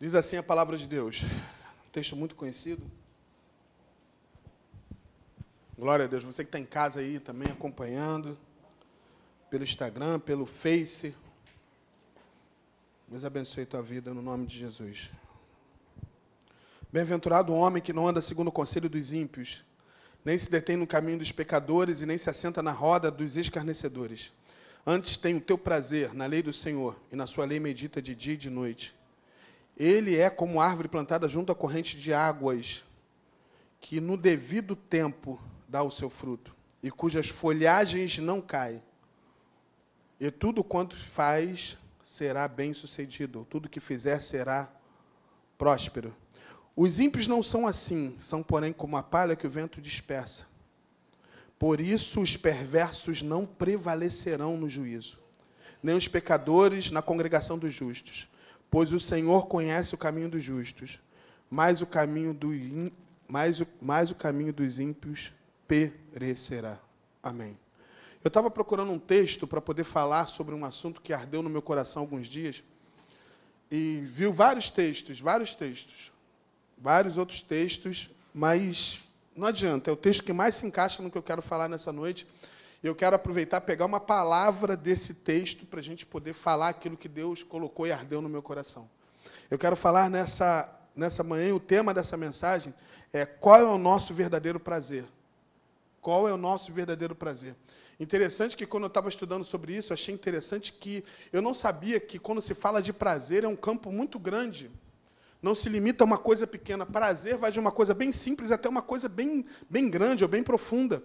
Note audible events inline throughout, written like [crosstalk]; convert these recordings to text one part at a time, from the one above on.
Diz assim a palavra de Deus. Um texto muito conhecido. Glória a Deus. Você que está em casa aí também acompanhando, pelo Instagram, pelo Face. Deus abençoe tua vida no nome de Jesus. Bem-aventurado o homem que não anda segundo o conselho dos ímpios, nem se detém no caminho dos pecadores e nem se assenta na roda dos escarnecedores. Antes tem o teu prazer na lei do Senhor, e na sua lei medita de dia e de noite. Ele é como árvore plantada junto à corrente de águas, que no devido tempo dá o seu fruto, e cujas folhagens não caem. E tudo quanto faz será bem-sucedido, tudo que fizer será próspero. Os ímpios não são assim, são, porém, como a palha que o vento dispersa. Por isso os perversos não prevalecerão no juízo, nem os pecadores na congregação dos justos. Pois o Senhor conhece o caminho dos justos, mas o caminho, do, mas o, mas o caminho dos ímpios perecerá. Amém. Eu estava procurando um texto para poder falar sobre um assunto que ardeu no meu coração alguns dias. E viu vários textos, vários textos, vários outros textos, mas não adianta, é o texto que mais se encaixa no que eu quero falar nessa noite. Eu quero aproveitar pegar uma palavra desse texto para a gente poder falar aquilo que Deus colocou e ardeu no meu coração. Eu quero falar nessa, nessa manhã, o tema dessa mensagem é qual é o nosso verdadeiro prazer? Qual é o nosso verdadeiro prazer? Interessante que quando eu estava estudando sobre isso, achei interessante que eu não sabia que quando se fala de prazer é um campo muito grande. Não se limita a uma coisa pequena. Prazer vai de uma coisa bem simples até uma coisa bem, bem grande ou bem profunda.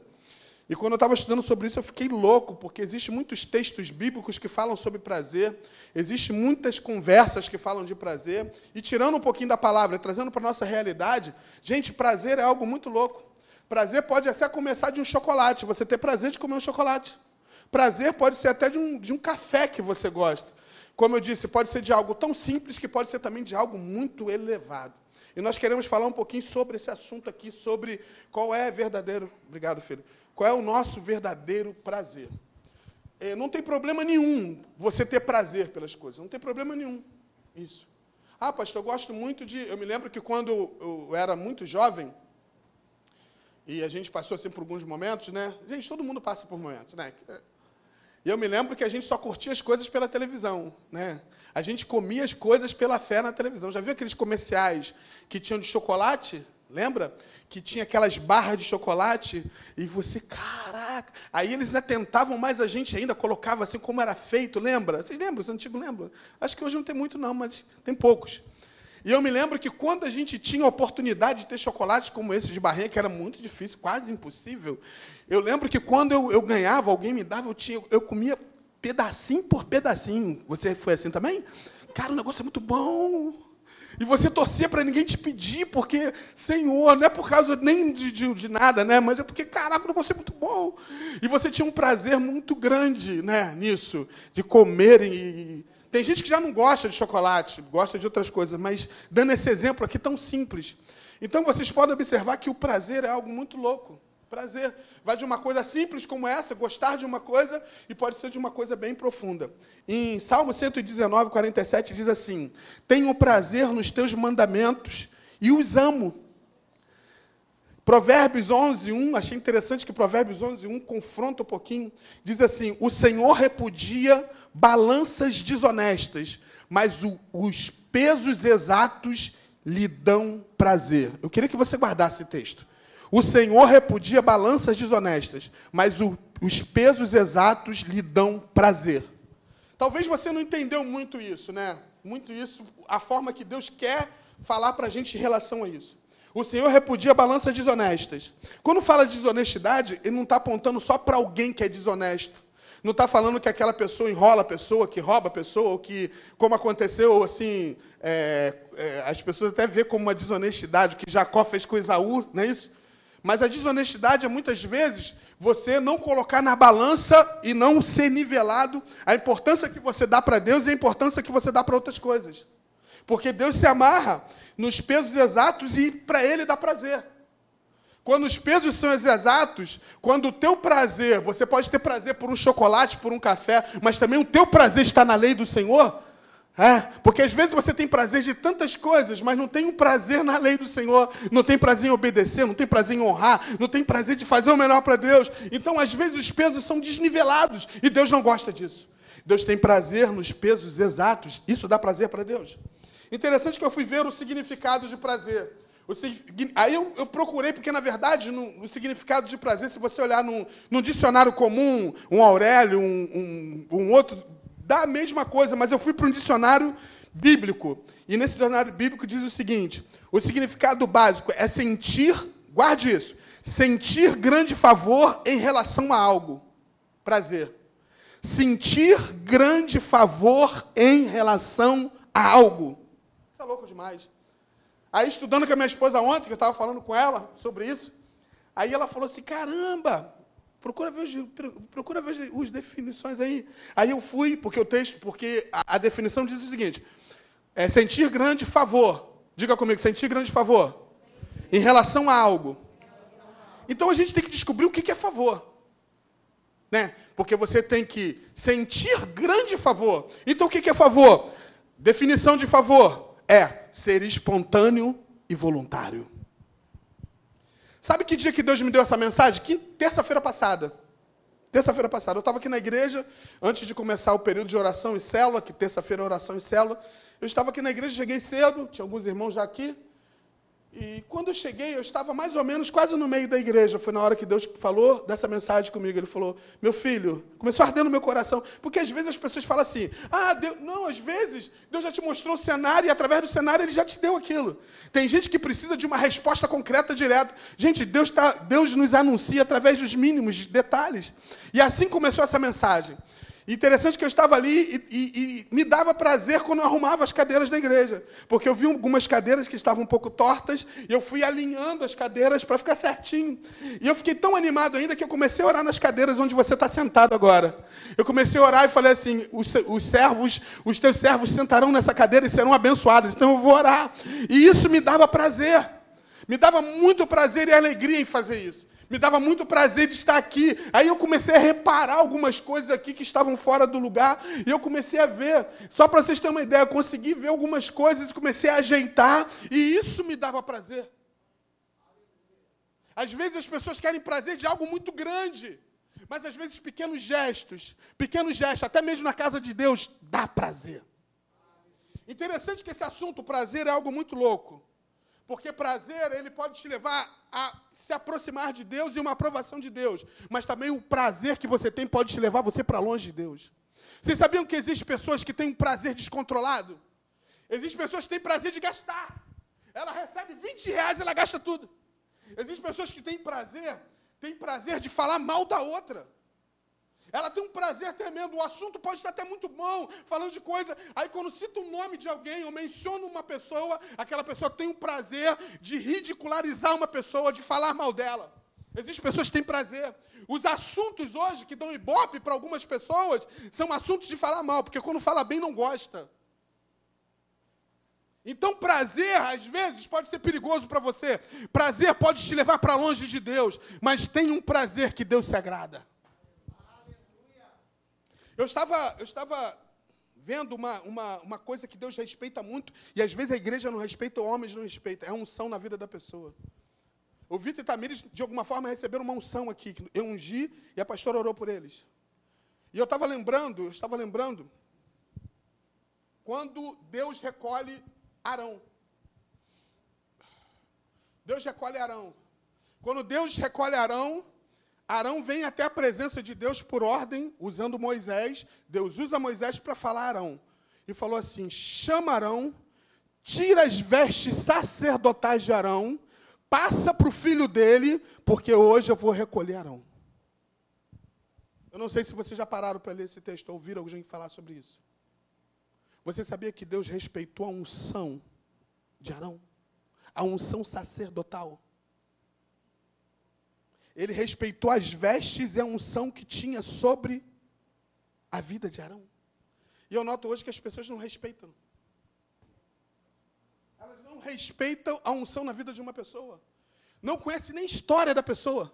E quando eu estava estudando sobre isso, eu fiquei louco, porque existem muitos textos bíblicos que falam sobre prazer, existem muitas conversas que falam de prazer, e tirando um pouquinho da palavra, trazendo para a nossa realidade, gente, prazer é algo muito louco. Prazer pode até começar de um chocolate, você ter prazer de comer um chocolate. Prazer pode ser até de um, de um café que você gosta. Como eu disse, pode ser de algo tão simples que pode ser também de algo muito elevado. E nós queremos falar um pouquinho sobre esse assunto aqui, sobre qual é verdadeiro. Obrigado, filho qual é o nosso verdadeiro prazer? É, não tem problema nenhum você ter prazer pelas coisas. Não tem problema nenhum. Isso. Ah, pastor, eu gosto muito de. Eu me lembro que quando eu era muito jovem, e a gente passou assim por alguns momentos, né? Gente, todo mundo passa por momentos, né? E eu me lembro que a gente só curtia as coisas pela televisão, né? A gente comia as coisas pela fé na televisão. Já viu aqueles comerciais que tinham de chocolate? Lembra? Que tinha aquelas barras de chocolate e você, caraca. Aí eles ainda tentavam mais a gente ainda, colocava assim como era feito, lembra? Vocês lembram? Os antigos lembram? Acho que hoje não tem muito, não, mas tem poucos. E eu me lembro que quando a gente tinha a oportunidade de ter chocolates como esse de barrinha, que era muito difícil, quase impossível, eu lembro que quando eu, eu ganhava, alguém me dava, eu, tinha, eu comia pedacinho por pedacinho. Você foi assim também? Cara, o negócio é muito bom. E você torcia para ninguém te pedir, porque, Senhor, não é por causa nem de, de, de, nada, né? Mas é porque, caraca, o negócio é muito bom. E você tinha um prazer muito grande né, nisso, de comer. E... Tem gente que já não gosta de chocolate, gosta de outras coisas, mas dando esse exemplo aqui tão simples. Então vocês podem observar que o prazer é algo muito louco. Prazer. Vai de uma coisa simples como essa, gostar de uma coisa, e pode ser de uma coisa bem profunda. Em Salmo 119, 47, diz assim: Tenho prazer nos teus mandamentos e os amo. Provérbios 11, 1, achei interessante que Provérbios 11, 1 confronta um pouquinho. Diz assim: O Senhor repudia balanças desonestas, mas o, os pesos exatos lhe dão prazer. Eu queria que você guardasse esse texto. O Senhor repudia balanças desonestas, mas o, os pesos exatos lhe dão prazer. Talvez você não entendeu muito isso, né? Muito isso, a forma que Deus quer falar para a gente em relação a isso. O Senhor repudia balanças desonestas. Quando fala de desonestidade, ele não está apontando só para alguém que é desonesto. Não está falando que aquela pessoa enrola a pessoa, que rouba a pessoa, ou que, como aconteceu, assim, é, é, as pessoas até vê como uma desonestidade, que Jacó fez com Esaú, não é isso? Mas a desonestidade é muitas vezes você não colocar na balança e não ser nivelado a importância que você dá para Deus e a importância que você dá para outras coisas. Porque Deus se amarra nos pesos exatos e para Ele dá prazer. Quando os pesos são exatos, quando o teu prazer, você pode ter prazer por um chocolate, por um café, mas também o teu prazer está na lei do Senhor, É, porque às vezes você tem prazer de tantas coisas, mas não tem um prazer na lei do Senhor, não tem prazer em obedecer, não tem prazer em honrar, não tem prazer de fazer o melhor para Deus. Então, às vezes, os pesos são desnivelados e Deus não gosta disso. Deus tem prazer nos pesos exatos, isso dá prazer para Deus. Interessante que eu fui ver o significado de prazer. Aí eu, eu, procurei, porque na verdade, no, no, significado de prazer, se você olhar num, num dicionário comum, um Aurélio, um, um, um outro dá a mesma coisa, mas eu fui para um dicionário bíblico. E nesse dicionário bíblico diz o seguinte: o significado básico é sentir, guarde isso, sentir grande favor em relação a algo. Prazer. Sentir grande favor em relação a algo. Isso é louco demais. Aí, estudando com a minha esposa ontem, que eu estava falando com ela sobre isso, aí ela falou assim: caramba, Procura ver, procura ver as definições aí. Aí eu fui, porque o texto, porque a, a definição diz o seguinte: é sentir grande favor. Diga comigo, sentir grande favor. Em relação a algo. Então a gente tem que descobrir o que é favor. Né? Porque você tem que sentir grande favor. Então o que é favor? Definição de favor é ser espontâneo e voluntário. Sabe que dia que Deus me deu essa mensagem? Que terça-feira passada. Terça-feira passada. Eu estava aqui na igreja, antes de começar o período de oração e célula, que terça-feira é oração e célula. Eu estava aqui na igreja, cheguei cedo, tinha alguns irmãos já aqui. E quando eu cheguei, eu estava mais ou menos quase no meio da igreja. Foi na hora que Deus falou dessa mensagem comigo. Ele falou: Meu filho, começou a arder no meu coração. Porque às vezes as pessoas falam assim: Ah, Deus... não, às vezes Deus já te mostrou o cenário e através do cenário ele já te deu aquilo. Tem gente que precisa de uma resposta concreta, direta. Gente, Deus, tá... Deus nos anuncia através dos mínimos detalhes. E assim começou essa mensagem. Interessante que eu estava ali e, e, e, me dava prazer quando eu arrumava as cadeiras da igreja. Porque eu vi algumas cadeiras que estavam um pouco tortas e eu fui alinhando as cadeiras para ficar certinho. E eu fiquei tão animado ainda que eu comecei a orar nas cadeiras onde você está sentado agora. Eu comecei a orar e falei assim: os, os servos, os teus servos sentarão nessa cadeira e serão abençoados. Então eu vou orar. E isso me dava prazer. Me dava muito prazer e alegria em fazer isso. Me dava muito prazer de estar aqui. Aí eu comecei a reparar algumas coisas aqui que estavam fora do lugar. E eu comecei a ver. Só para vocês terem uma ideia, eu consegui ver algumas coisas e comecei a ajeitar. E isso me dava prazer. Às vezes as pessoas querem prazer de algo muito grande. Mas às vezes pequenos gestos, pequenos gestos, até mesmo na casa de Deus, dá prazer. Interessante que esse assunto, prazer, é algo muito louco. Porque prazer, ele pode te levar a se aproximar de Deus e uma aprovação de Deus. Mas também o prazer que você tem pode te levar você para longe de Deus. Vocês sabiam que existem pessoas que têm um prazer descontrolado? Existem pessoas que têm prazer de gastar. Ela recebe 20 reais e ela gasta tudo. Existem pessoas que têm prazer, têm prazer de falar mal da outra. Ela tem um prazer tremendo. O assunto pode estar até muito bom, falando de coisa. Aí, quando cita o nome de alguém ou menciona uma pessoa, aquela pessoa tem o prazer de ridicularizar uma pessoa, de falar mal dela. Existem pessoas que têm prazer. Os assuntos hoje que dão ibope para algumas pessoas são assuntos de falar mal, porque quando fala bem não gosta. Então, prazer, às vezes, pode ser perigoso para você. Prazer pode te levar para longe de Deus. Mas tem um prazer que Deus se agrada. Eu estava, eu estava vendo uma, uma, uma coisa que Deus respeita muito, e às vezes a igreja não respeita, homens não respeita, é unção na vida da pessoa. O Vitor e Tamires, de alguma forma, receberam uma unção aqui, eu ungi e a pastora orou por eles. E eu estava lembrando, eu estava lembrando, quando Deus recolhe Arão. Deus recolhe Arão. Quando Deus recolhe Arão, Arão vem até a presença de Deus por ordem, usando Moisés. Deus usa Moisés para falar a Arão. E falou assim: chama Arão, tira as vestes sacerdotais de Arão, passa para o filho dele, porque hoje eu vou recolher Arão. Eu não sei se vocês já pararam para ler esse texto, ou ouviram alguém falar sobre isso. Você sabia que Deus respeitou a unção de Arão? A unção sacerdotal? Ele respeitou as vestes e a unção que tinha sobre a vida de Arão. E eu noto hoje que as pessoas não respeitam. Elas não respeitam a unção na vida de uma pessoa. Não conhece nem a história da pessoa.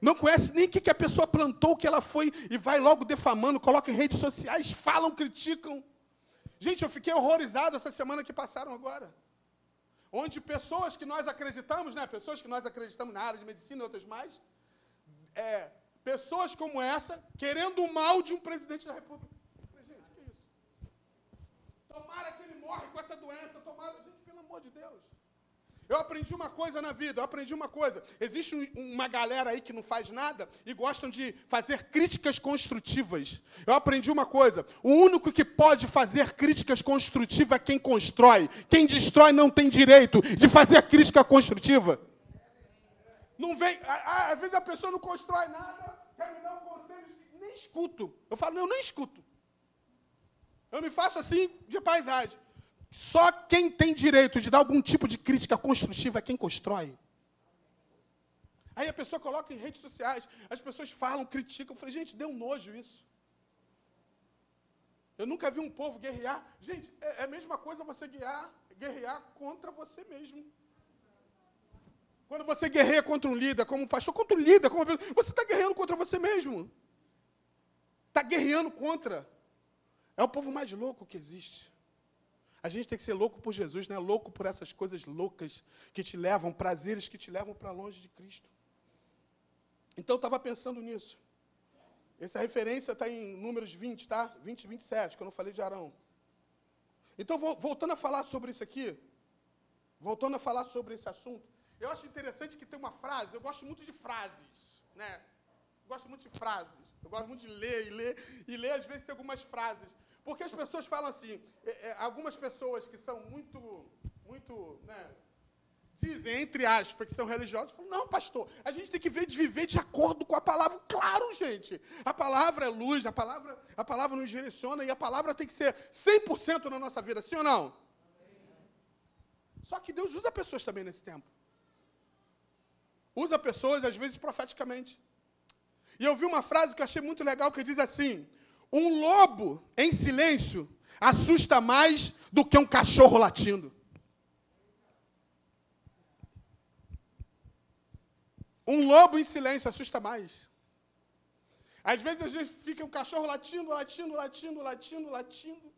Não conhece nem o que, que a pessoa plantou, que ela foi, e vai logo defamando, coloca em redes sociais, falam, criticam. Gente, eu fiquei horrorizado essa semana que passaram agora. Onde pessoas que nós acreditamos, né? Pessoas que nós acreditamos na área de medicina e outras mais, é, pessoas como essa, querendo o mal de um presidente da República. Gente, que isso? Tomara que ele morre com essa doença, tomara, gente, pelo amor de Deus. Eu aprendi uma coisa na vida, eu aprendi uma coisa. Existe uma galera aí que não faz nada e gostam de fazer críticas construtivas. Eu aprendi uma coisa: o único que pode fazer críticas construtivas é quem constrói. Quem destrói não tem direito de fazer crítica construtiva. Não vem, às vezes a pessoa não constrói nada, quer me dar um conselho, nem escuto. Eu falo, eu nem escuto. Eu me faço assim de paisagem. Só quem tem direito de dar algum tipo de crítica construtiva é quem constrói. Aí a pessoa coloca em redes sociais, as pessoas falam, criticam. Eu falei, gente, deu um nojo isso. Eu nunca vi um povo guerrear. Gente, é, é a mesma coisa você guerrear, guerrear contra você mesmo. Quando você guerreia contra um líder, como um pastor, contra um líder, como você está guerreando contra você mesmo. Está guerreando contra. É o povo mais louco que existe. A gente tem que ser louco por Jesus, não é louco por essas coisas loucas que te levam, prazeres que te levam para longe de Cristo. Então eu estava pensando nisso. Essa referência está em números 20, tá? 20 e 27, quando eu falei de Arão. Então, voltando a falar sobre isso aqui, voltando a falar sobre esse assunto, eu acho interessante que tem uma frase, eu gosto muito de frases, né? Eu gosto muito de frases. Eu gosto muito de ler e ler, e ler, às vezes, tem algumas frases. Porque as pessoas falam assim, é, é, algumas pessoas que são muito, muito, né, dizem, entre aspas, que são religiosos, falam, não, pastor, a gente tem que ver de viver de acordo com a palavra. Claro, gente. A palavra é luz, a palavra, a palavra nos direciona e a palavra tem que ser 100% na nossa vida, sim ou não? Só que Deus usa pessoas também nesse tempo. Usa pessoas, às vezes, profeticamente. E eu vi uma frase que eu achei muito legal que diz assim: um lobo em silêncio assusta mais do que um cachorro latindo. Um lobo em silêncio assusta mais. Às vezes a gente fica um cachorro latindo, latindo, latindo, latindo, latindo.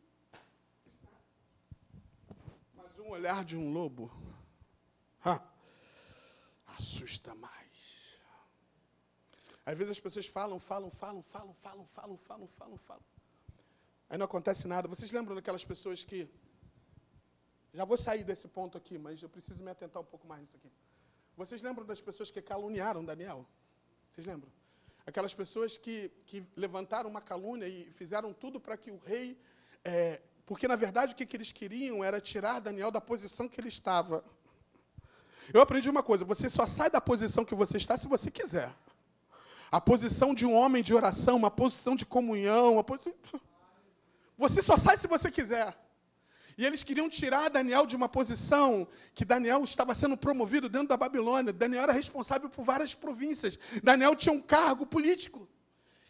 Mas um olhar de um lobo ha, assusta mais. Às vezes as pessoas falam, falam, falam, falam, falam, falam, falam, falam, falam. Aí não acontece nada. Vocês lembram daquelas pessoas que. Já vou sair desse ponto aqui, mas eu preciso me atentar um pouco mais nisso aqui. Vocês lembram das pessoas que caluniaram Daniel? Vocês lembram? Aquelas pessoas que, que levantaram uma calúnia e fizeram tudo para que o rei. É, porque, na verdade, o que, que eles queriam era tirar Daniel da posição que ele estava. Eu aprendi uma coisa: você só sai da posição que você está se você quiser. A posição de um homem de oração, uma posição de comunhão. Posição... Você só sai se você quiser. E eles queriam tirar Daniel de uma posição que Daniel estava sendo promovido dentro da Babilônia. Daniel era responsável por várias províncias. Daniel tinha um cargo político.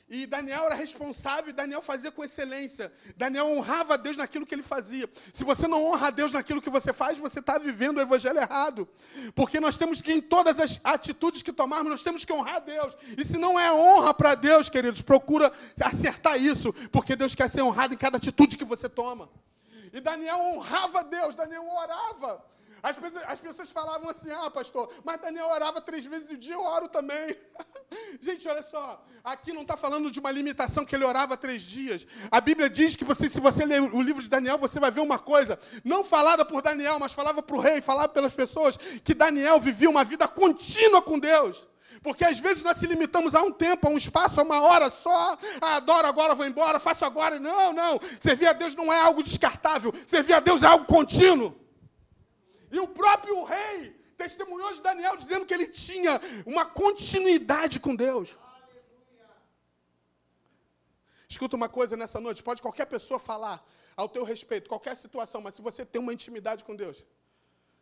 E Daniel era responsável e Daniel fazia com excelência. Daniel honrava a Deus naquilo que ele fazia. Se você não honra a Deus naquilo que você faz, você está vivendo o evangelho errado. Porque nós temos que, em todas as atitudes que tomarmos, nós temos que honrar a Deus. E se não é honra para Deus, queridos, procura acertar isso. Porque Deus quer ser honrado em cada atitude que você toma. E Daniel honrava a Deus, Daniel orava. As pessoas, as pessoas falavam assim, ah, pastor, mas Daniel orava três vezes no dia, eu oro também. [laughs] Gente, olha só, aqui não está falando de uma limitação que ele orava três dias. A Bíblia diz que você, se você ler o livro de Daniel, você vai ver uma coisa, não falada por Daniel, mas falava para o rei, falava pelas pessoas, que Daniel vivia uma vida contínua com Deus. Porque às vezes nós se limitamos a um tempo, a um espaço, a uma hora só. Ah, adoro agora, vou embora, faço agora. Não, não. Servir a Deus não é algo descartável. Servir a Deus é algo contínuo. E o próprio rei testemunhou de Daniel dizendo que ele tinha uma continuidade com Deus. Escuta uma coisa nessa noite, pode qualquer pessoa falar ao teu respeito, qualquer situação, mas se você tem uma intimidade com Deus,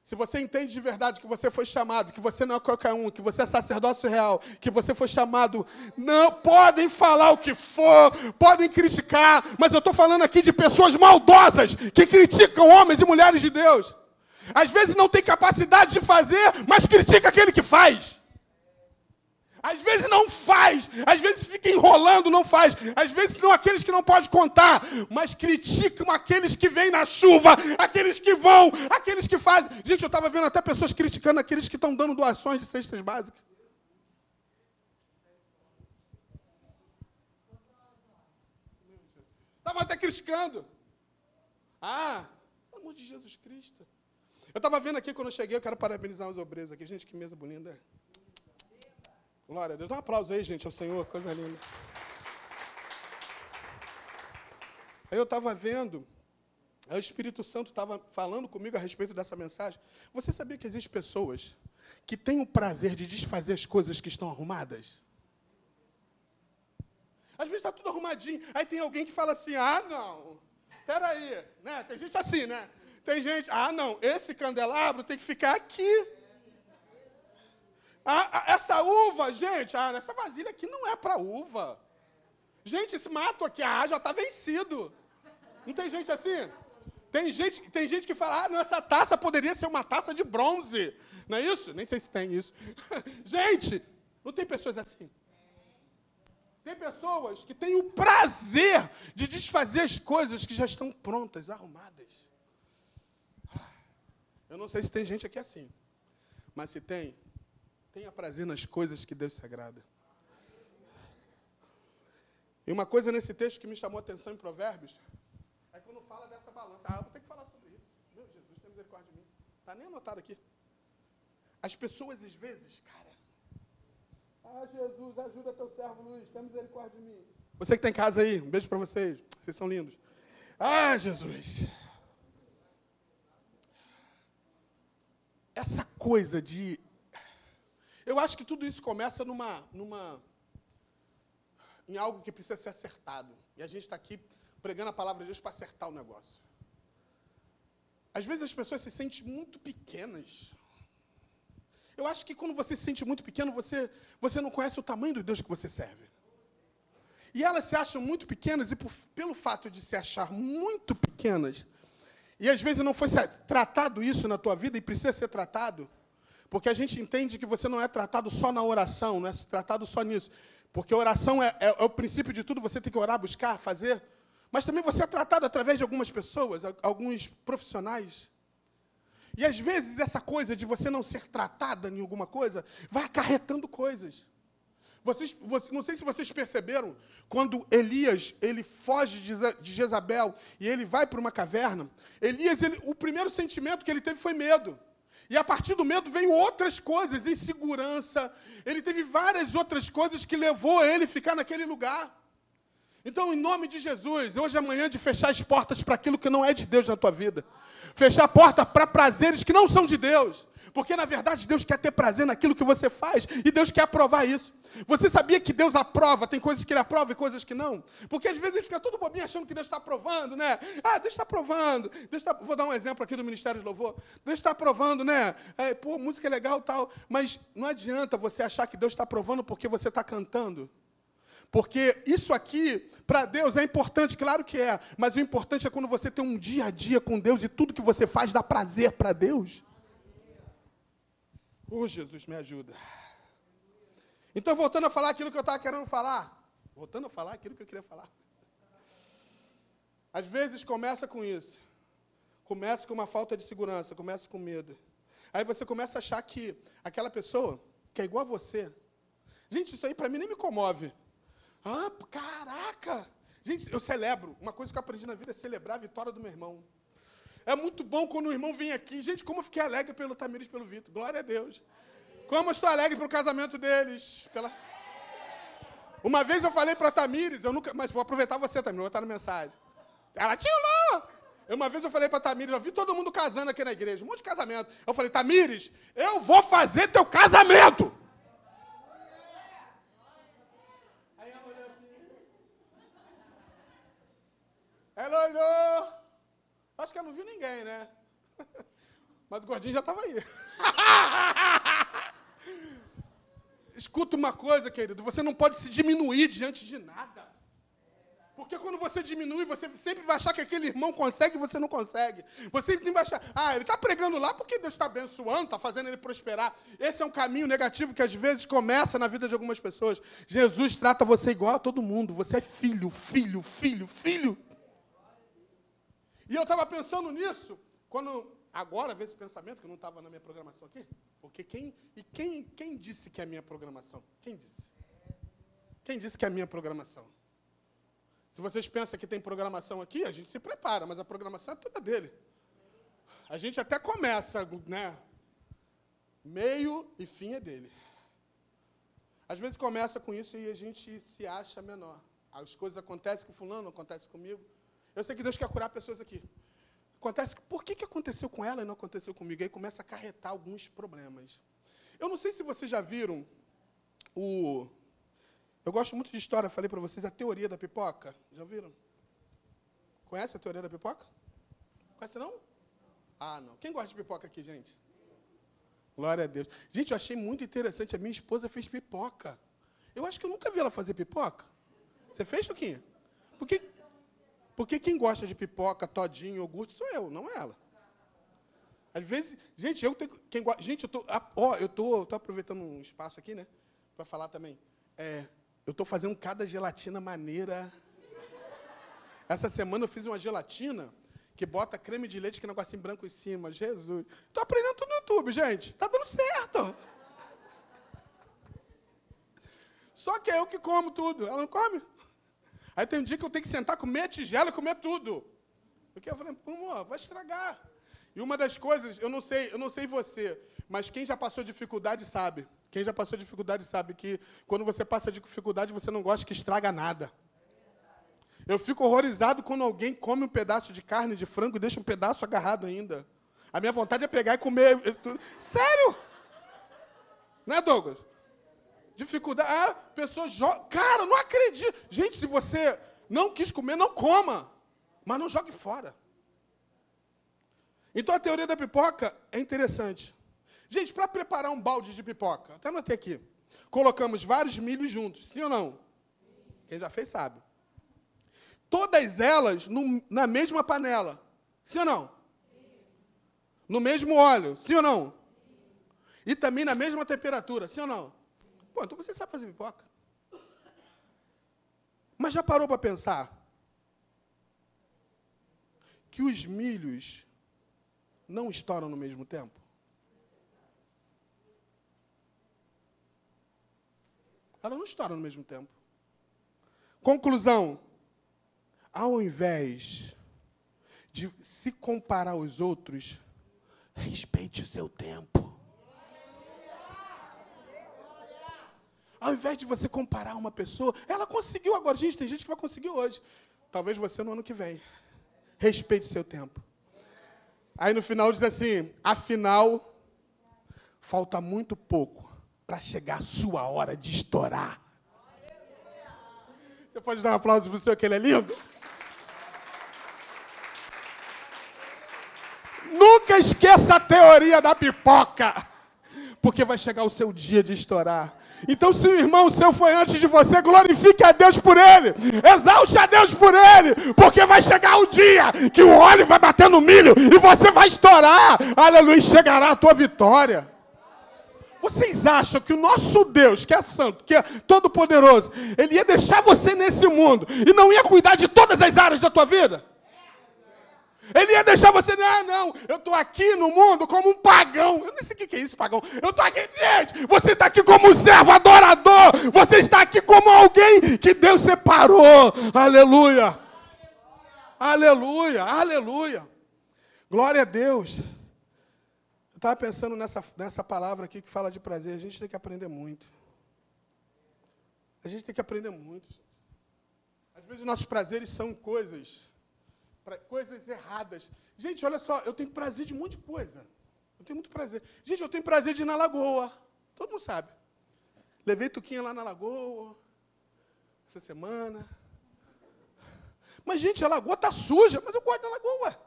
se você entende de verdade que você foi chamado, que você não é qualquer um, que você é sacerdócio real, que você foi chamado, não podem falar o que for, podem criticar, mas eu estou falando aqui de pessoas maldosas que criticam homens e mulheres de Deus. Às vezes não tem capacidade de fazer, mas critica aquele que faz. Às vezes não faz, às vezes fica enrolando, não faz. Às vezes são aqueles que não pode contar, mas criticam aqueles que vêm na chuva, aqueles que vão, aqueles que fazem. Gente, eu estava vendo até pessoas criticando aqueles que estão dando doações de cestas básicas. Estava até criticando. Ah, pelo amor de Jesus Cristo. Eu estava vendo aqui quando eu cheguei, eu quero parabenizar os obreiros aqui. Gente, que mesa bonita. Glória a Deus. Dá um aplauso aí, gente, ao Senhor, coisa linda. Aí eu estava vendo, o Espírito Santo estava falando comigo a respeito dessa mensagem. Você sabia que existem pessoas que têm o prazer de desfazer as coisas que estão arrumadas? Às vezes está tudo arrumadinho. Aí tem alguém que fala assim: ah, não, peraí. Né? Tem gente assim, né? Tem gente, ah, não, esse candelabro tem que ficar aqui. Ah, essa uva, gente, ah, essa vasilha aqui não é para uva. Gente, esse mato aqui, ah, já está vencido. Não tem gente assim? Tem gente, tem gente que fala, ah, não, essa taça poderia ser uma taça de bronze. Não é isso? Nem sei se tem isso. [laughs] gente, não tem pessoas assim. Tem pessoas que têm o prazer de desfazer as coisas que já estão prontas, arrumadas. Eu não sei se tem gente aqui assim. Mas se tem, Tenha prazer nas coisas que Deus se agrada. E uma coisa nesse texto que me chamou a atenção em Provérbios é quando fala dessa balança. Ah, eu vou ter que falar sobre isso. Meu Jesus, tem misericórdia de mim. Está nem anotado aqui. As pessoas, às vezes, cara. Ah, Jesus, ajuda teu servo Luiz, tem misericórdia de mim. Você que está em casa aí, um beijo para vocês. Vocês são lindos. Ah, Jesus. Essa coisa de eu acho que tudo isso começa numa, numa, em algo que precisa ser acertado. E a gente está aqui pregando a palavra de Deus para acertar o negócio. Às vezes as pessoas se sentem muito pequenas. Eu acho que quando você se sente muito pequeno, você, você não conhece o tamanho do Deus que você serve. E elas se acham muito pequenas, e por, pelo fato de se achar muito pequenas, e às vezes não foi tratado isso na tua vida e precisa ser tratado, porque a gente entende que você não é tratado só na oração, não é tratado só nisso. Porque oração é, é, é o princípio de tudo, você tem que orar, buscar, fazer. Mas também você é tratado através de algumas pessoas, alguns profissionais. E às vezes essa coisa de você não ser tratada em alguma coisa vai acarretando coisas. Vocês, vocês, não sei se vocês perceberam, quando Elias ele foge de Jezabel e ele vai para uma caverna, Elias, ele, o primeiro sentimento que ele teve foi medo. E a partir do medo veio outras coisas, insegurança. Ele teve várias outras coisas que levou ele a ficar naquele lugar. Então, em nome de Jesus, hoje é manhã de fechar as portas para aquilo que não é de Deus na tua vida. Fechar a porta para prazeres que não são de Deus. Porque, na verdade, Deus quer ter prazer naquilo que você faz e Deus quer aprovar isso. Você sabia que Deus aprova? Tem coisas que Ele aprova e coisas que não? Porque às vezes ele fica todo bobinho achando que Deus está aprovando, né? Ah, Deus está aprovando. Deus tá... Vou dar um exemplo aqui do Ministério de Louvor. Deus está aprovando, né? É, pô, música é legal tal. Mas não adianta você achar que Deus está aprovando porque você está cantando. Porque isso aqui, para Deus, é importante, claro que é. Mas o importante é quando você tem um dia a dia com Deus e tudo que você faz dá prazer para Deus. Oh, Jesus, me ajuda. Então, voltando a falar aquilo que eu estava querendo falar. Voltando a falar aquilo que eu queria falar. Às vezes começa com isso. Começa com uma falta de segurança, começa com medo. Aí você começa a achar que aquela pessoa que é igual a você. Gente, isso aí para mim nem me comove. Ah, caraca! Gente, eu celebro. Uma coisa que eu aprendi na vida é celebrar a vitória do meu irmão. É muito bom quando o irmão vem aqui. Gente, como eu fiquei alegre pelo Tamires e pelo Vitor. Glória a Deus. Como eu estou alegre pelo casamento deles. Pela... Uma vez eu falei para Tamires, eu nunca, mas vou aproveitar você, Tamires, vou botar na mensagem. Ela, tio, não! Uma vez eu falei para Tamires, eu vi todo mundo casando aqui na igreja, um monte de casamento. Eu falei, Tamires, eu vou fazer teu casamento! Aí ela olhou assim. Ela olhou. Acho que ela não viu ninguém, né? [laughs] Mas o gordinho já estava aí. [laughs] Escuta uma coisa, querido, você não pode se diminuir diante de nada. Porque quando você diminui, você sempre vai achar que aquele irmão consegue e você não consegue. Você sempre vai achar, ah, ele está pregando lá porque Deus está abençoando, está fazendo ele prosperar. Esse é um caminho negativo que às vezes começa na vida de algumas pessoas. Jesus trata você igual a todo mundo. Você é filho, filho, filho, filho. E eu estava pensando nisso, quando agora vê esse pensamento, que não estava na minha programação aqui. Porque quem. E quem, quem disse que é a minha programação? Quem disse? Quem disse que é a minha programação? Se vocês pensam que tem programação aqui, a gente se prepara, mas a programação é toda dele. A gente até começa, né? Meio e fim é dele. Às vezes começa com isso e a gente se acha menor. As coisas acontecem com fulano, acontecem comigo. Eu sei que Deus quer curar pessoas aqui. Acontece, por que, que aconteceu com ela e não aconteceu comigo? Aí começa a acarretar alguns problemas. Eu não sei se vocês já viram o eu gosto muito de história, falei para vocês a teoria da pipoca. Já viram? Conhece a teoria da pipoca? Conhece não? Ah, não. Quem gosta de pipoca aqui, gente? Glória a Deus. Gente, eu achei muito interessante. A minha esposa fez pipoca. Eu acho que eu nunca vi ela fazer pipoca. Você fez, Chuquinha? Porque, porque quem gosta de pipoca, todinho, iogurte, sou eu, não ela. Às vezes, gente, eu tenho. Quem, gente, eu tô. Ó, eu tô, tô aproveitando um espaço aqui, né? Para falar também. É, eu estou fazendo cada gelatina maneira. Essa semana eu fiz uma gelatina que bota creme de leite que negocinho branco em cima. Jesus. Estou aprendendo tudo no YouTube, gente. Está dando certo. Só que é eu que como tudo. Ela não come. Aí tem um dia que eu tenho que sentar, comer tigela e comer tudo. Porque eu falei, amor, vai estragar. E uma das coisas, eu não sei, eu não sei você, mas quem já passou dificuldade sabe. Quem já passou dificuldade sabe que quando você passa dificuldade, você não gosta que estraga nada. Eu fico horrorizado quando alguém come um pedaço de carne de frango e deixa um pedaço agarrado ainda. A minha vontade é pegar e comer. Sério? Né, Douglas? Dificuldade. Ah, pessoas jogam. Cara, não acredito. Gente, se você não quis comer, não coma. Mas não jogue fora. Então a teoria da pipoca é interessante. Gente, para preparar um balde de pipoca, até anotei aqui. Colocamos vários milhos juntos, sim ou não? Quem já fez sabe. Todas elas no, na mesma panela, sim ou não? No mesmo óleo, sim ou não? E também na mesma temperatura, sim ou não? Pô, então você sabe fazer pipoca. Mas já parou para pensar que os milhos não estouram no mesmo tempo? Ela não estoura no mesmo tempo. Conclusão: ao invés de se comparar aos outros, respeite o seu tempo. Ao invés de você comparar uma pessoa, ela conseguiu agora. Gente, tem gente que vai conseguir hoje. Talvez você no ano que vem. Respeite o seu tempo. Aí no final diz assim: afinal, falta muito pouco para chegar a sua hora de estourar. Você pode dar um aplauso para o senhor que ele é lindo? Nunca esqueça a teoria da pipoca, porque vai chegar o seu dia de estourar. Então, se o irmão seu foi antes de você, glorifique a Deus por ele, exalte a Deus por ele, porque vai chegar o dia que o óleo vai bater no milho e você vai estourar. Aleluia, chegará a tua vitória. Vocês acham que o nosso Deus, que é santo, que é todo-poderoso, ele ia deixar você nesse mundo e não ia cuidar de todas as áreas da tua vida? Ele ia deixar você, ah, não, eu estou aqui no mundo como um pagão. Eu nem sei o que é isso, pagão. Eu estou aqui, gente, você está aqui como um servo adorador. Você está aqui como alguém que Deus separou. Aleluia. Aleluia, aleluia. Glória a Deus estava pensando nessa, nessa palavra aqui que fala de prazer. A gente tem que aprender muito. A gente tem que aprender muito. Às vezes nossos prazeres são coisas, coisas erradas. Gente, olha só, eu tenho prazer de um monte de coisa. Eu tenho muito prazer. Gente, eu tenho prazer de ir na lagoa. Todo mundo sabe. Levei Tuquinha lá na lagoa essa semana. Mas, gente, a lagoa está suja, mas eu gosto da lagoa.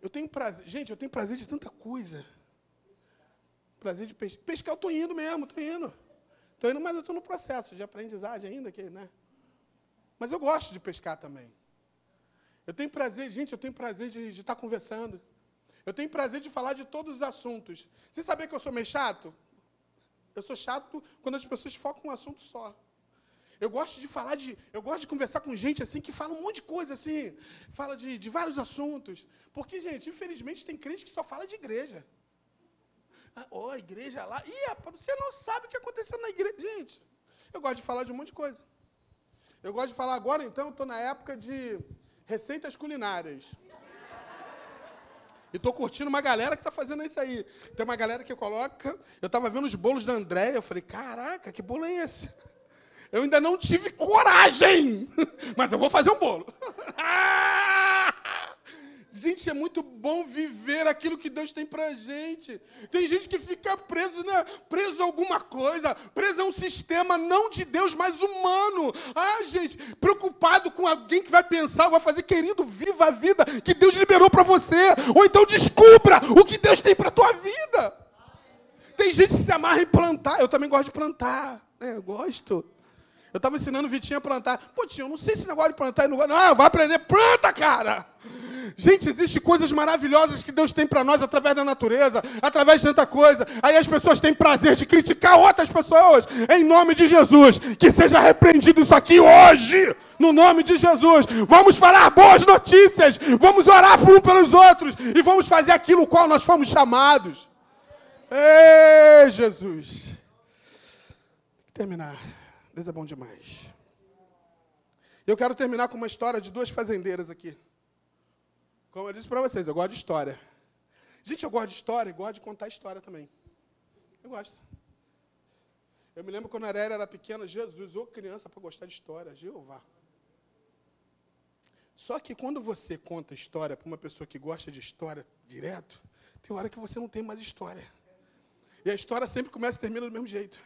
Eu tenho prazer. Gente, eu tenho prazer de tanta coisa. Prazer de pescar. Pescar eu estou indo mesmo, estou indo. Estou indo, mas eu estou no processo de aprendizagem ainda, que, né? Mas eu gosto de pescar também. Eu tenho prazer, gente, eu tenho prazer de, de estar conversando. Eu tenho prazer de falar de todos os assuntos. Você sabia que eu sou meio chato? Eu sou chato quando as pessoas focam um assunto só. Eu gosto de falar de. Eu gosto de conversar com gente assim que fala um monte de coisa assim. Fala de, de vários assuntos. Porque, gente, infelizmente tem crente que só fala de igreja. Ah, oh, igreja lá. Ih, você não sabe o que aconteceu na igreja. Gente, eu gosto de falar de um monte de coisa. Eu gosto de falar agora, então, estou na época de receitas culinárias. E estou curtindo uma galera que está fazendo isso aí. Tem uma galera que coloca. Eu estava vendo os bolos da Andréia, eu falei, caraca, que bolo é esse? Eu ainda não tive coragem, [laughs] mas eu vou fazer um bolo. [laughs] Gente, é muito bom viver aquilo que Deus tem pra gente. Tem gente que fica preso, né? preso a alguma coisa, preso a um sistema não de Deus, mas humano. Ah, gente, preocupado com alguém que vai pensar, vai fazer, querido, viva a vida que Deus liberou para você. Ou então descubra o que Deus tem para tua vida. Tem gente que se amarra em plantar. Eu também gosto de plantar. Né? Eu gosto. Eu estava ensinando o Vitinho a plantar. Pô, tio, eu não sei esse negócio de plantar não Não, vai aprender, planta, cara! Gente, existem coisas maravilhosas que Deus tem para nós através da natureza, através de tanta coisa. Aí as pessoas têm prazer de criticar outras pessoas. Em nome de Jesus, que seja repreendido isso aqui hoje, no nome de Jesus. Vamos falar boas notícias, vamos orar um pelos outros e vamos fazer aquilo qual nós fomos chamados. Ei, Jesus. Terminar. Deus é bom demais. Eu quero terminar com uma história de duas fazendeiras aqui. Como eu disse para vocês, eu gosto de história. Gente, eu gosto de história e gosto de contar história também. Eu gosto. Eu me lembro quando a Arera era pequena, Jesus, ou criança para gostar de história, Jeová. Só que quando você conta história para uma pessoa que gosta de história direto, tem hora que você não tem mais história. E a história sempre começa e termina do mesmo jeito.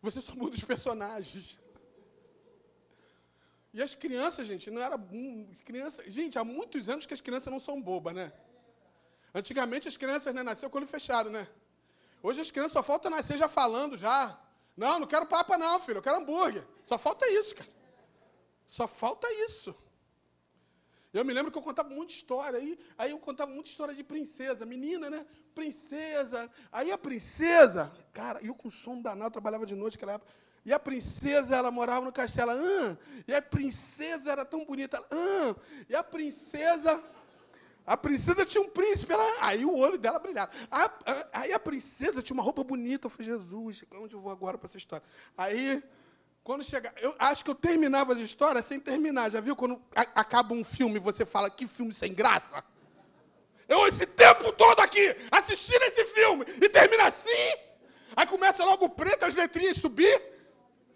Você só muda os personagens. E as crianças, gente, não era. Criança, gente, há muitos anos que as crianças não são bobas, né? Antigamente as crianças né, nasceram com o olho fechado, né? Hoje as crianças só falta nascer já falando, já. Não, não quero papa, não, filho, eu quero hambúrguer. Só falta isso, cara. Só falta isso. Eu me lembro que eu contava muita história. Aí, aí eu contava muita história de princesa, menina, né? Princesa. Aí a princesa, cara, eu com som danado, trabalhava de noite naquela época. E a princesa, ela morava no castelo. Ah, e a princesa era tão bonita. Ah, e a princesa. A princesa tinha um príncipe. Ela, aí o olho dela brilhava. Aí a princesa tinha uma roupa bonita. Eu falei, Jesus, onde eu vou agora para essa história? Aí, quando chega. Eu acho que eu terminava as histórias sem terminar. Já viu quando a, acaba um filme e você fala, que filme sem graça? Eu, esse tempo todo aqui, assistindo esse filme, e termina assim. Aí começa logo o preto, as letrinhas subir.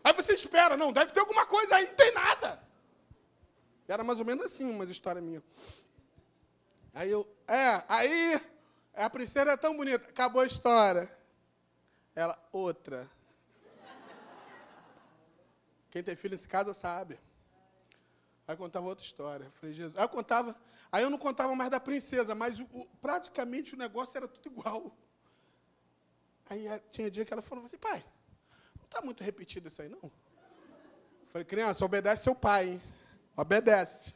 Aí você espera, não, deve ter alguma coisa aí, não tem nada. Era mais ou menos assim uma história minha. Aí eu, é, aí a princesa é tão bonita, acabou a história. Ela, outra. Quem tem filho nesse casa sabe. Aí eu contava outra história. Eu falei, Jesus. Aí eu contava, aí eu não contava mais da princesa, mas o, o, praticamente o negócio era tudo igual. Aí tinha dia que ela falou assim, pai, está muito repetido isso aí, não? Falei, criança, obedece seu pai, hein? Obedece.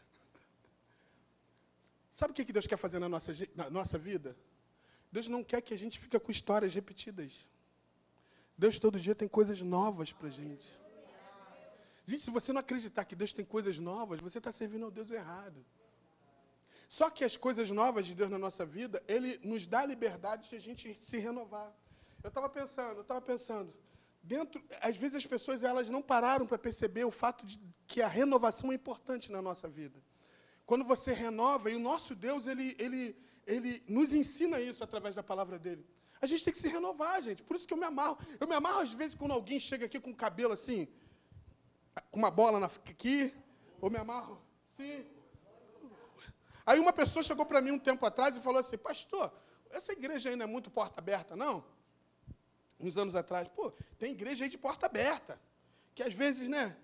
Sabe o que Deus quer fazer na nossa, na nossa vida? Deus não quer que a gente fique com histórias repetidas. Deus todo dia tem coisas novas para a gente. Gente, se você não acreditar que Deus tem coisas novas, você está servindo ao Deus errado. Só que as coisas novas de Deus na nossa vida, Ele nos dá a liberdade de a gente se renovar. Eu estava pensando, eu estava pensando, dentro, às vezes as pessoas elas não pararam para perceber o fato de que a renovação é importante na nossa vida. Quando você renova, e o nosso Deus, ele, ele, ele nos ensina isso através da palavra dele. A gente tem que se renovar, gente. Por isso que eu me amarro. Eu me amarro às vezes quando alguém chega aqui com o cabelo assim, com uma bola na, aqui, ou me amarro assim. Aí uma pessoa chegou para mim um tempo atrás e falou assim, pastor, essa igreja ainda é muito porta aberta, não? Uns anos atrás, pô, tem igreja aí de porta aberta, que às vezes, né,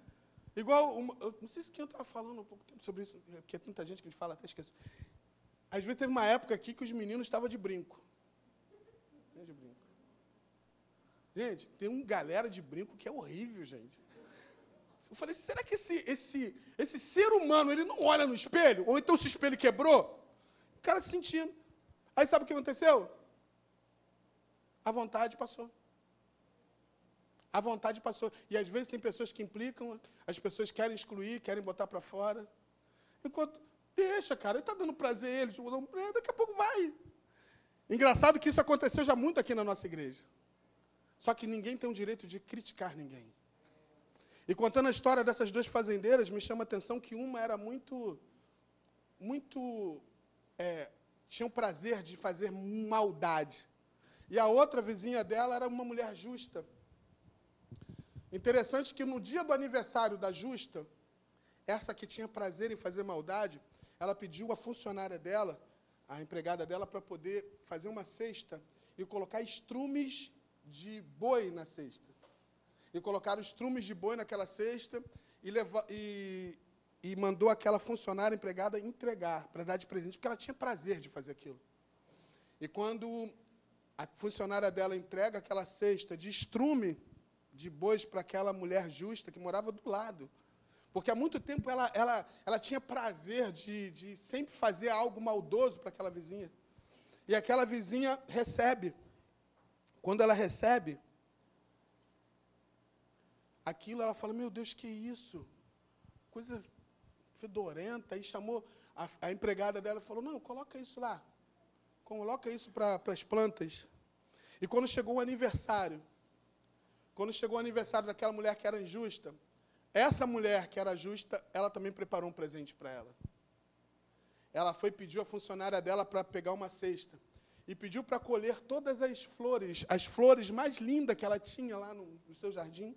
igual, uma, eu não sei se quem eu estava falando um pouco tempo sobre isso, porque é tanta gente que a gente fala, até esqueço. Às vezes teve uma época aqui que os meninos estavam de brinco. De brinco. Gente, tem um galera de brinco que é horrível, gente. Eu falei, será que esse, esse, esse ser humano, ele não olha no espelho? Ou então se o espelho quebrou? O cara se sentindo. Aí sabe o que aconteceu? A vontade passou. A vontade passou. E às vezes tem pessoas que implicam, as pessoas querem excluir, querem botar para fora. Enquanto, deixa, cara, ele está dando prazer a eles, daqui a pouco vai. Engraçado que isso aconteceu já muito aqui na nossa igreja. Só que ninguém tem o direito de criticar ninguém. E contando a história dessas duas fazendeiras, me chama a atenção que uma era muito, muito, é, tinha o prazer de fazer maldade. E a outra vizinha dela era uma mulher justa. Interessante que no dia do aniversário da justa, essa que tinha prazer em fazer maldade, ela pediu a funcionária dela, a empregada dela, para poder fazer uma cesta e colocar estrumes de boi na cesta. E colocaram estrumes de boi naquela cesta e, leva, e, e mandou aquela funcionária empregada entregar, para dar de presente, porque ela tinha prazer de fazer aquilo. E quando a funcionária dela entrega aquela cesta de estrume de bois para aquela mulher justa que morava do lado, porque há muito tempo ela, ela, ela tinha prazer de, de sempre fazer algo maldoso para aquela vizinha. E aquela vizinha recebe. Quando ela recebe, aquilo ela fala: Meu Deus, que isso? Coisa fedorenta. Aí chamou a, a empregada dela e falou: Não, coloca isso lá. Coloca isso para as plantas. E quando chegou o aniversário, quando chegou o aniversário daquela mulher que era injusta, essa mulher que era justa, ela também preparou um presente para ela. Ela foi pedir à funcionária dela para pegar uma cesta e pediu para colher todas as flores, as flores mais lindas que ela tinha lá no, no seu jardim.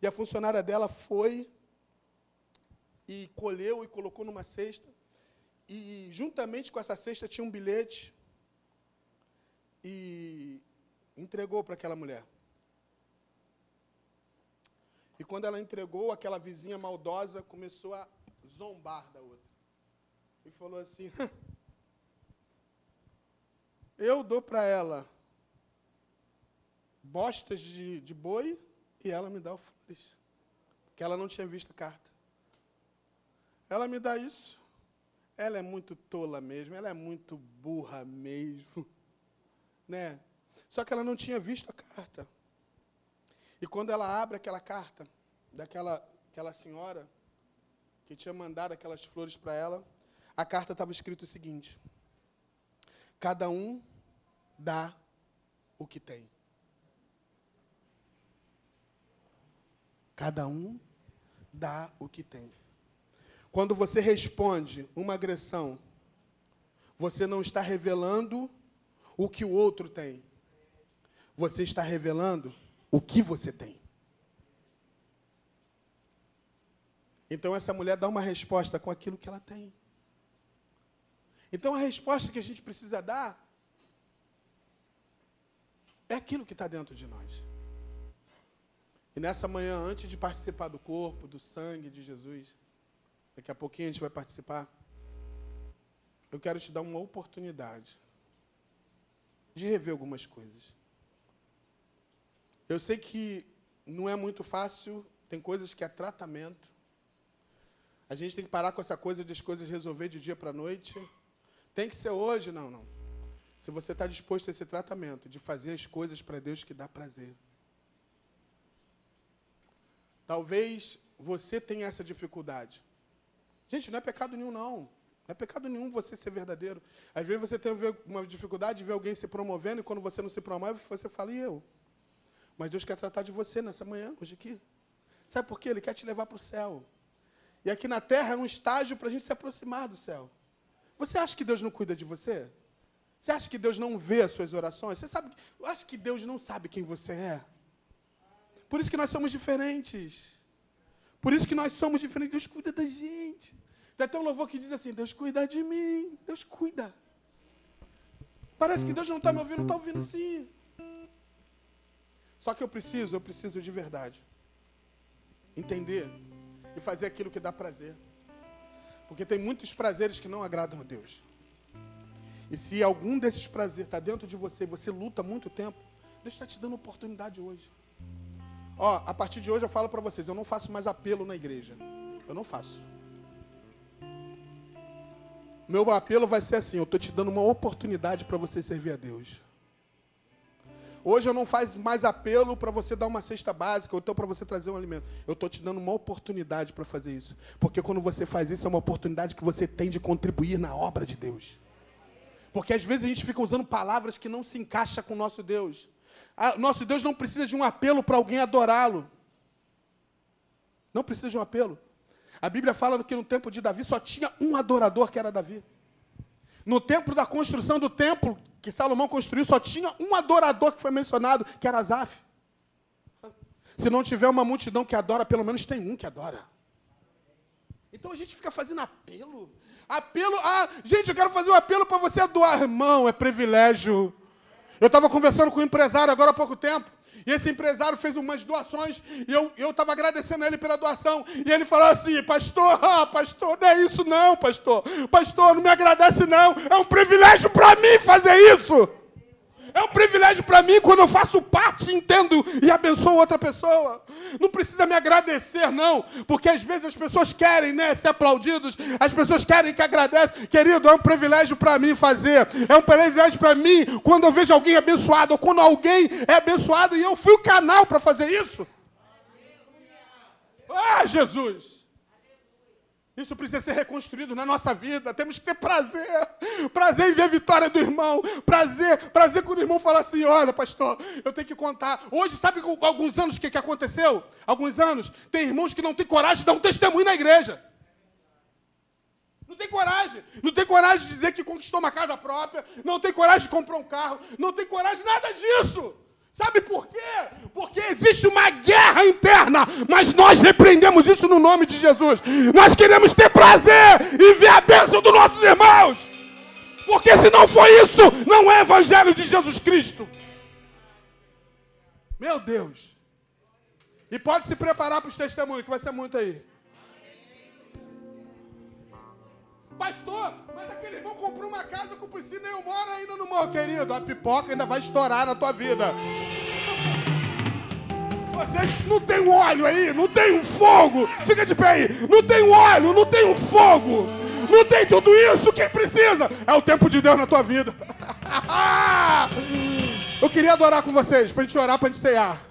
E a funcionária dela foi e colheu e colocou numa cesta. E juntamente com essa cesta tinha um bilhete e entregou para aquela mulher. E quando ela entregou, aquela vizinha maldosa começou a zombar da outra. E falou assim: Eu dou para ela bostas de, de boi e ela me dá flores. Porque ela não tinha visto a carta. Ela me dá isso. Ela é muito tola mesmo, ela é muito burra mesmo. [laughs] Né? Só que ela não tinha visto a carta. E quando ela abre aquela carta daquela aquela senhora que tinha mandado aquelas flores para ela, a carta estava escrito o seguinte: Cada um dá o que tem. Cada um dá o que tem. Quando você responde uma agressão, você não está revelando o que o outro tem. Você está revelando o que você tem. Então essa mulher dá uma resposta com aquilo que ela tem. Então a resposta que a gente precisa dar é aquilo que está dentro de nós. E nessa manhã, antes de participar do corpo, do sangue de Jesus, daqui a pouquinho a gente vai participar, eu quero te dar uma oportunidade de rever algumas coisas. Eu sei que não é muito fácil, tem coisas que é tratamento. A gente tem que parar com essa coisa de as coisas resolver de dia para noite. Tem que ser hoje? Não, não. Se você está disposto a esse tratamento, de fazer as coisas para Deus que dá prazer. Talvez você tenha essa dificuldade. Gente, não é pecado nenhum, não. Não é pecado nenhum você ser verdadeiro. Às vezes você tem uma dificuldade de ver alguém se promovendo e quando você não se promove, você fala, e eu? Mas Deus quer tratar de você nessa manhã, hoje aqui. Sabe por quê? Ele quer te levar para o céu. E aqui na terra é um estágio para a gente se aproximar do céu. Você acha que Deus não cuida de você? Você acha que Deus não vê as suas orações? Você sabe, acha que Deus não sabe quem você é? Por isso que nós somos diferentes. Por isso que nós somos diferentes. Deus cuida da gente. Tem até um louvor que diz assim: Deus cuida de mim. Deus cuida. Parece que Deus não está me ouvindo, está ouvindo sim. Só que eu preciso, eu preciso de verdade. Entender e fazer aquilo que dá prazer. Porque tem muitos prazeres que não agradam a Deus. E se algum desses prazeres está dentro de você, você luta muito tempo, Deus está te dando oportunidade hoje. Ó, a partir de hoje eu falo para vocês, eu não faço mais apelo na igreja. Eu não faço. Meu apelo vai ser assim, eu estou te dando uma oportunidade para você servir a Deus. Hoje eu não faço mais apelo para você dar uma cesta básica, ou então para você trazer um alimento. Eu estou te dando uma oportunidade para fazer isso. Porque quando você faz isso, é uma oportunidade que você tem de contribuir na obra de Deus. Porque às vezes a gente fica usando palavras que não se encaixam com o nosso Deus. Ah, nosso Deus não precisa de um apelo para alguém adorá-lo. Não precisa de um apelo. A Bíblia fala que no tempo de Davi só tinha um adorador, que era Davi. No tempo da construção do templo que Salomão construiu, só tinha um adorador que foi mencionado, que era Azaf. Se não tiver uma multidão que adora, pelo menos tem um que adora. Então a gente fica fazendo apelo. Apelo, ah, gente, eu quero fazer um apelo para você doar, irmão, é privilégio. Eu estava conversando com um empresário agora há pouco tempo. E esse empresário fez umas doações e eu estava agradecendo a ele pela doação. E ele falou assim: Pastor, ah, pastor, não é isso não, pastor. Pastor, não me agradece não. É um privilégio para mim fazer isso. É um privilégio para mim quando eu faço parte, entendo e abençoo outra pessoa. Não precisa me agradecer, não, porque às vezes as pessoas querem né, ser aplaudidos, as pessoas querem que agradecem. Querido, é um privilégio para mim fazer, é um privilégio para mim quando eu vejo alguém abençoado, ou quando alguém é abençoado e eu fui o canal para fazer isso. Ah, Jesus! Isso precisa ser reconstruído na nossa vida. Temos que ter prazer. Prazer em ver a vitória do irmão. Prazer, prazer quando o irmão fala assim: olha, pastor, eu tenho que contar. Hoje, sabe alguns anos o que, que aconteceu? Alguns anos, tem irmãos que não têm coragem de dar um testemunho na igreja. Não tem coragem. Não tem coragem de dizer que conquistou uma casa própria. Não tem coragem de comprar um carro. Não tem coragem nada disso. Sabe por quê? Porque existe uma guerra interna, mas nós repreendemos isso no nome de Jesus. Nós queremos ter prazer e ver a bênção dos nossos irmãos. Porque se não for isso, não é evangelho de Jesus Cristo. Meu Deus. E pode se preparar para os testemunhos, que vai ser muito aí. Pastor, mas aquele irmão comprou uma casa com piscina e eu moro ainda no morro, querido. A pipoca ainda vai estourar na tua vida. Vocês não tem óleo aí, não tem um fogo. Fica de pé aí. Não tem óleo, não tem um fogo. Não tem tudo isso. Quem precisa é o tempo de Deus na tua vida. [laughs] eu queria adorar com vocês, para a gente orar, para a gente cear.